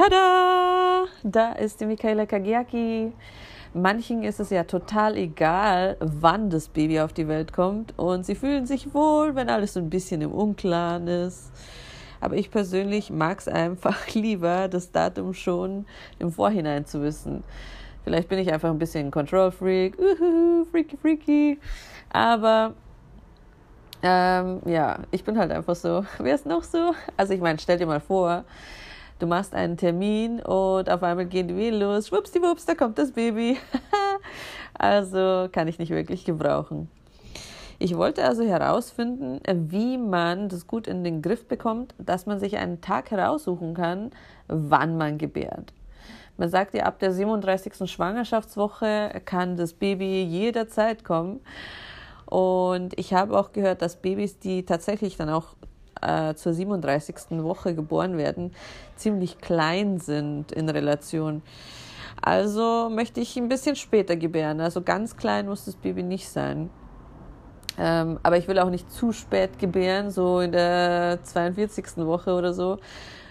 Tada! Da ist die Michaela Kagiaki. Manchen ist es ja total egal, wann das Baby auf die Welt kommt und sie fühlen sich wohl, wenn alles so ein bisschen im Unklaren ist. Aber ich persönlich mag es einfach lieber, das Datum schon im Vorhinein zu wissen. Vielleicht bin ich einfach ein bisschen Control Freak, uhuhu, freaky freaky. Aber ähm, ja, ich bin halt einfach so. Wer ist noch so? Also ich meine, stell dir mal vor, du machst einen Termin und auf einmal gehen die Wehen los. Schwuppsdiwupps, da kommt das Baby. also kann ich nicht wirklich gebrauchen. Ich wollte also herausfinden, wie man das gut in den Griff bekommt, dass man sich einen Tag heraussuchen kann, wann man gebärt. Man sagt ja, ab der 37. Schwangerschaftswoche kann das Baby jederzeit kommen. Und ich habe auch gehört, dass Babys, die tatsächlich dann auch äh, zur 37. Woche geboren werden, ziemlich klein sind in Relation. Also möchte ich ein bisschen später gebären. Also ganz klein muss das Baby nicht sein. Ähm, aber ich will auch nicht zu spät gebären, so in der 42. Woche oder so,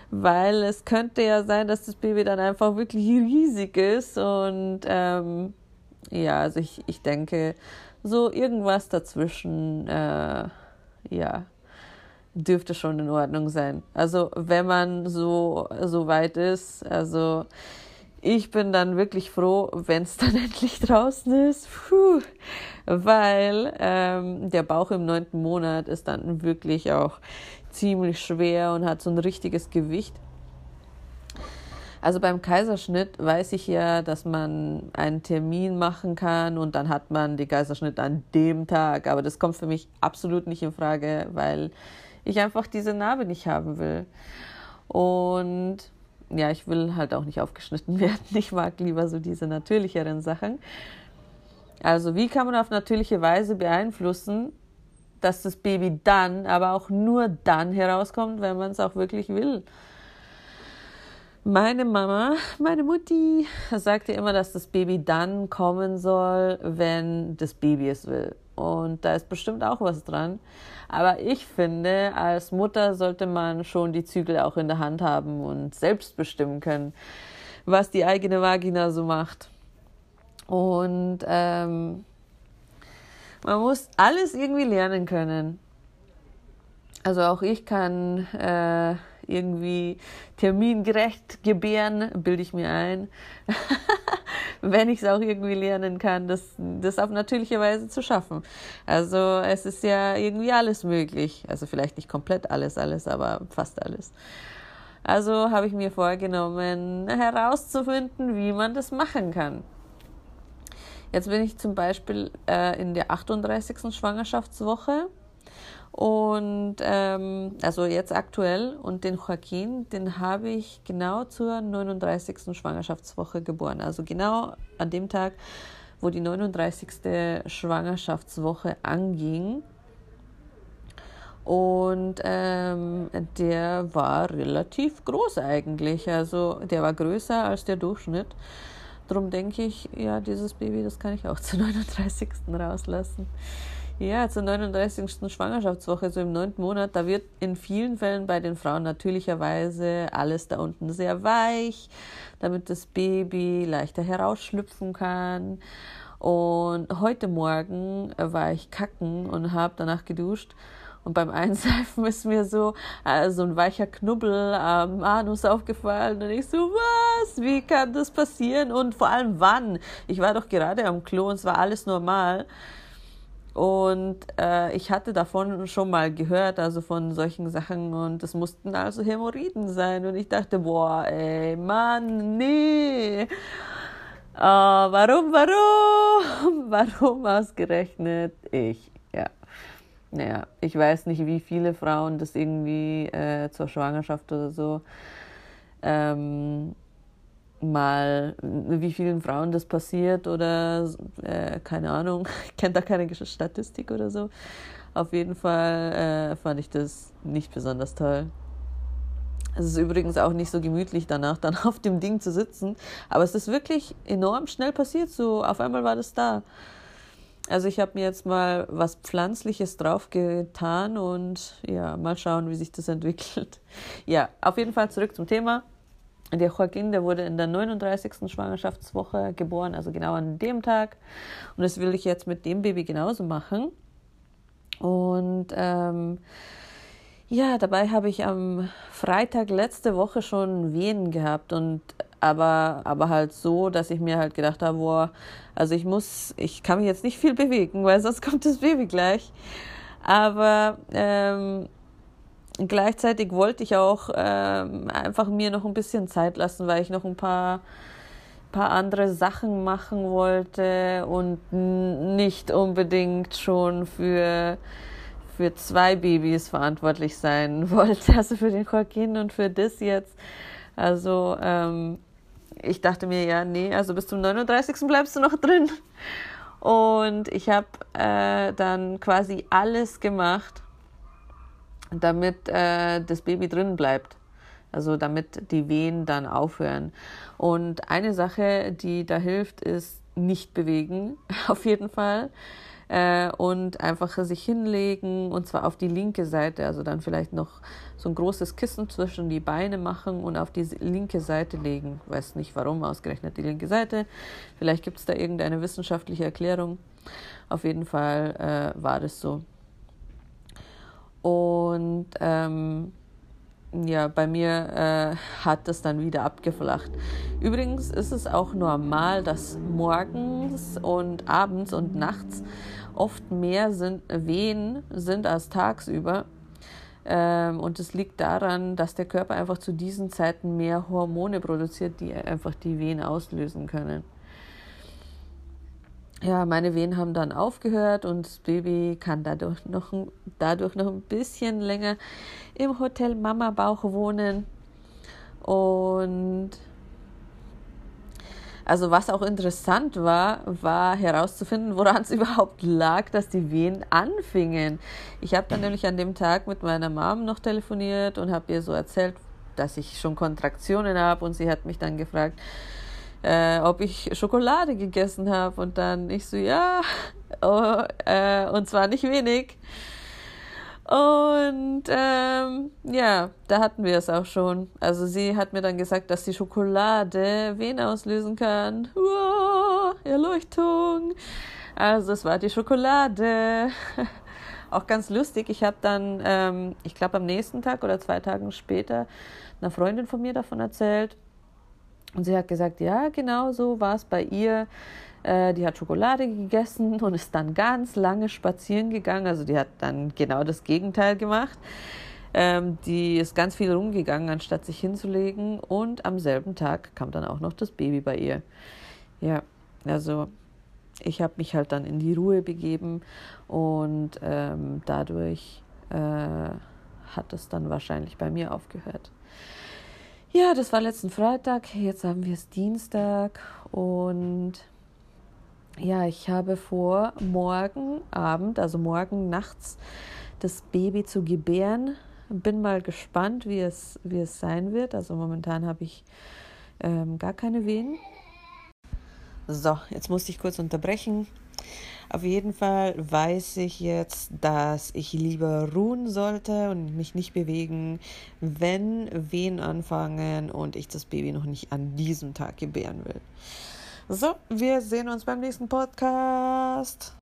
weil es könnte ja sein, dass das Baby dann einfach wirklich riesig ist. Und ähm, ja, also ich, ich denke, so irgendwas dazwischen, äh, ja, dürfte schon in Ordnung sein. Also wenn man so, so weit ist, also ich bin dann wirklich froh, wenn es dann endlich draußen ist, Puh. weil ähm, der Bauch im neunten Monat ist dann wirklich auch ziemlich schwer und hat so ein richtiges Gewicht. Also beim Kaiserschnitt weiß ich ja, dass man einen Termin machen kann und dann hat man den Kaiserschnitt an dem Tag. Aber das kommt für mich absolut nicht in Frage, weil ich einfach diese Narbe nicht haben will. Und ja, ich will halt auch nicht aufgeschnitten werden. Ich mag lieber so diese natürlicheren Sachen. Also wie kann man auf natürliche Weise beeinflussen, dass das Baby dann, aber auch nur dann herauskommt, wenn man es auch wirklich will? Meine Mama, meine Mutti, sagte immer, dass das Baby dann kommen soll, wenn das Baby es will. Und da ist bestimmt auch was dran. Aber ich finde, als Mutter sollte man schon die Zügel auch in der Hand haben und selbst bestimmen können, was die eigene Vagina so macht. Und ähm, man muss alles irgendwie lernen können. Also auch ich kann äh, irgendwie termingerecht gebären, bilde ich mir ein, wenn ich es auch irgendwie lernen kann, das, das auf natürliche Weise zu schaffen. Also es ist ja irgendwie alles möglich. Also vielleicht nicht komplett alles, alles, aber fast alles. Also habe ich mir vorgenommen, herauszufinden, wie man das machen kann. Jetzt bin ich zum Beispiel äh, in der 38. Schwangerschaftswoche und ähm, also jetzt aktuell und den Joaquin, den habe ich genau zur 39. Schwangerschaftswoche geboren. Also genau an dem Tag, wo die 39. Schwangerschaftswoche anging. Und ähm, der war relativ groß eigentlich. Also der war größer als der Durchschnitt. Darum denke ich, ja, dieses Baby, das kann ich auch zur 39. rauslassen. Ja, zur 39. Schwangerschaftswoche, so im neunten Monat, da wird in vielen Fällen bei den Frauen natürlicherweise alles da unten sehr weich, damit das Baby leichter herausschlüpfen kann. Und heute Morgen war ich kacken und habe danach geduscht. Und beim Einseifen ist mir so äh, so ein weicher Knubbel am Anus aufgefallen. Und ich so, was? Wie kann das passieren? Und vor allem wann? Ich war doch gerade am Klo und es war alles normal. Und äh, ich hatte davon schon mal gehört, also von solchen Sachen. Und es mussten also Hämorrhoiden sein. Und ich dachte, boah, ey, Mann, nee. Äh, warum, warum? Warum ausgerechnet ich? Ja. Naja, ich weiß nicht, wie viele Frauen das irgendwie äh, zur Schwangerschaft oder so ähm, mal, wie vielen Frauen das passiert oder äh, keine Ahnung, ich kenne da keine Statistik oder so. Auf jeden Fall äh, fand ich das nicht besonders toll. Es ist übrigens auch nicht so gemütlich danach, dann auf dem Ding zu sitzen, aber es ist wirklich enorm schnell passiert, so auf einmal war das da. Also ich habe mir jetzt mal was Pflanzliches drauf getan und ja, mal schauen, wie sich das entwickelt. Ja, auf jeden Fall zurück zum Thema. Der Joaquin, der wurde in der 39. Schwangerschaftswoche geboren, also genau an dem Tag. Und das will ich jetzt mit dem Baby genauso machen. Und ähm, ja, dabei habe ich am Freitag letzte Woche schon Wehen gehabt und aber, aber halt so, dass ich mir halt gedacht habe, boah, also ich muss, ich kann mich jetzt nicht viel bewegen, weil sonst kommt das Baby gleich. Aber ähm, gleichzeitig wollte ich auch ähm, einfach mir noch ein bisschen Zeit lassen, weil ich noch ein paar, paar andere Sachen machen wollte und nicht unbedingt schon für, für zwei Babys verantwortlich sein wollte, also für den Joaquin und für das jetzt. Also ähm, ich dachte mir, ja, nee, also bis zum 39. bleibst du noch drin. Und ich habe äh, dann quasi alles gemacht, damit äh, das Baby drin bleibt. Also damit die Wehen dann aufhören. Und eine Sache, die da hilft, ist nicht bewegen, auf jeden Fall. Äh, und einfach sich hinlegen und zwar auf die linke Seite. Also dann vielleicht noch so ein großes Kissen zwischen die Beine machen und auf die linke Seite legen. Weiß nicht warum, ausgerechnet die linke Seite. Vielleicht gibt es da irgendeine wissenschaftliche Erklärung. Auf jeden Fall äh, war das so. Und ähm, ja, bei mir äh, hat das dann wieder abgeflacht. Übrigens ist es auch normal, dass morgens und abends und nachts oft mehr sind, Wehen sind als tagsüber. Ähm, und es liegt daran, dass der Körper einfach zu diesen Zeiten mehr Hormone produziert, die einfach die Wehen auslösen können ja, meine Wehen haben dann aufgehört und das Baby kann dadurch noch, dadurch noch ein bisschen länger im Hotel Mama Bauch wohnen. Und also was auch interessant war, war herauszufinden, woran es überhaupt lag, dass die Wehen anfingen. Ich habe dann nämlich an dem Tag mit meiner Mom noch telefoniert und habe ihr so erzählt, dass ich schon Kontraktionen habe und sie hat mich dann gefragt, äh, ob ich Schokolade gegessen habe. Und dann ich so, ja, oh, äh, und zwar nicht wenig. Und ähm, ja, da hatten wir es auch schon. Also sie hat mir dann gesagt, dass die Schokolade Wehen auslösen kann. Wow, Erleuchtung. Also es war die Schokolade. auch ganz lustig. Ich habe dann, ähm, ich glaube am nächsten Tag oder zwei Tagen später, einer Freundin von mir davon erzählt. Und sie hat gesagt, ja, genau so war es bei ihr. Äh, die hat Schokolade gegessen und ist dann ganz lange spazieren gegangen. Also die hat dann genau das Gegenteil gemacht. Ähm, die ist ganz viel rumgegangen, anstatt sich hinzulegen. Und am selben Tag kam dann auch noch das Baby bei ihr. Ja, also ich habe mich halt dann in die Ruhe begeben und ähm, dadurch äh, hat es dann wahrscheinlich bei mir aufgehört. Ja, das war letzten Freitag. Jetzt haben wir es Dienstag und ja, ich habe vor, morgen Abend, also morgen nachts, das Baby zu gebären. Bin mal gespannt, wie es, wie es sein wird. Also momentan habe ich ähm, gar keine Wehen. So, jetzt musste ich kurz unterbrechen. Auf jeden Fall weiß ich jetzt, dass ich lieber ruhen sollte und mich nicht bewegen, wenn Wehen anfangen und ich das Baby noch nicht an diesem Tag gebären will. So, wir sehen uns beim nächsten Podcast.